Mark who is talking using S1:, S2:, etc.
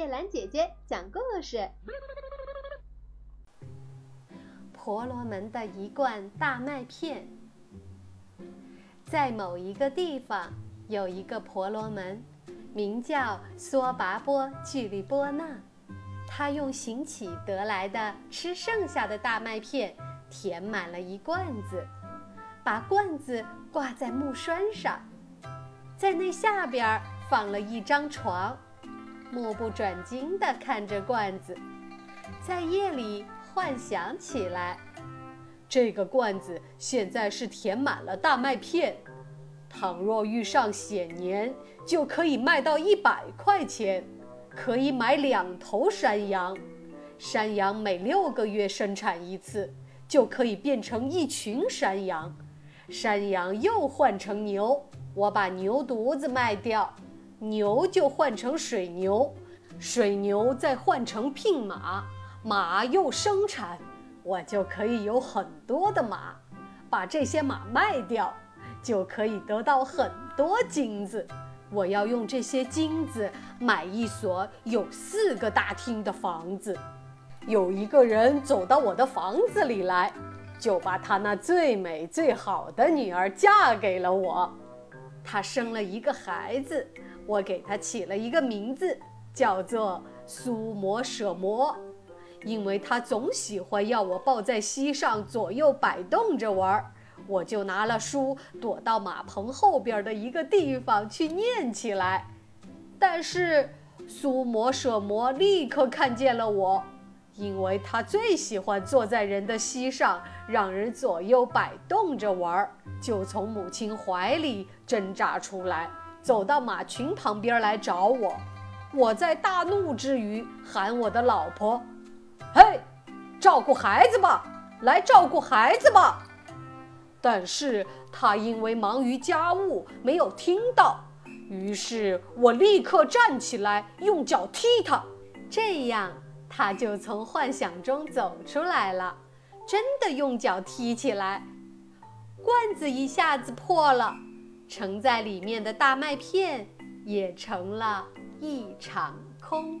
S1: 叶兰姐姐讲故事。婆罗门的一罐大麦片。在某一个地方，有一个婆罗门，名叫梭拔波距利波那。他用行乞得来的吃剩下的大麦片，填满了一罐子，把罐子挂在木栓上，在那下边放了一张床。目不转睛地看着罐子，在夜里幻想起来：这个罐子现在是填满了大麦片，倘若遇上险年，就可以卖到一百块钱，可以买两头山羊。山羊每六个月生产一次，就可以变成一群山羊。山羊又换成牛，我把牛犊子卖掉。牛就换成水牛，水牛再换成聘马，马又生产，我就可以有很多的马，把这些马卖掉，就可以得到很多金子。我要用这些金子买一所有四个大厅的房子。有一个人走到我的房子里来，就把他那最美最好的女儿嫁给了我。他生了一个孩子。我给他起了一个名字，叫做苏摩舍摩，因为他总喜欢要我抱在膝上左右摆动着玩儿。我就拿了书，躲到马棚后边的一个地方去念起来。但是苏摩舍摩立刻看见了我，因为他最喜欢坐在人的膝上，让人左右摆动着玩儿，就从母亲怀里挣扎出来。走到马群旁边来找我，我在大怒之余喊我的老婆：“嘿，照顾孩子吧，来照顾孩子吧。”但是他因为忙于家务没有听到，于是我立刻站起来用脚踢他，这样他就从幻想中走出来了，真的用脚踢起来，罐子一下子破了。盛在里面的大麦片也成了一场空。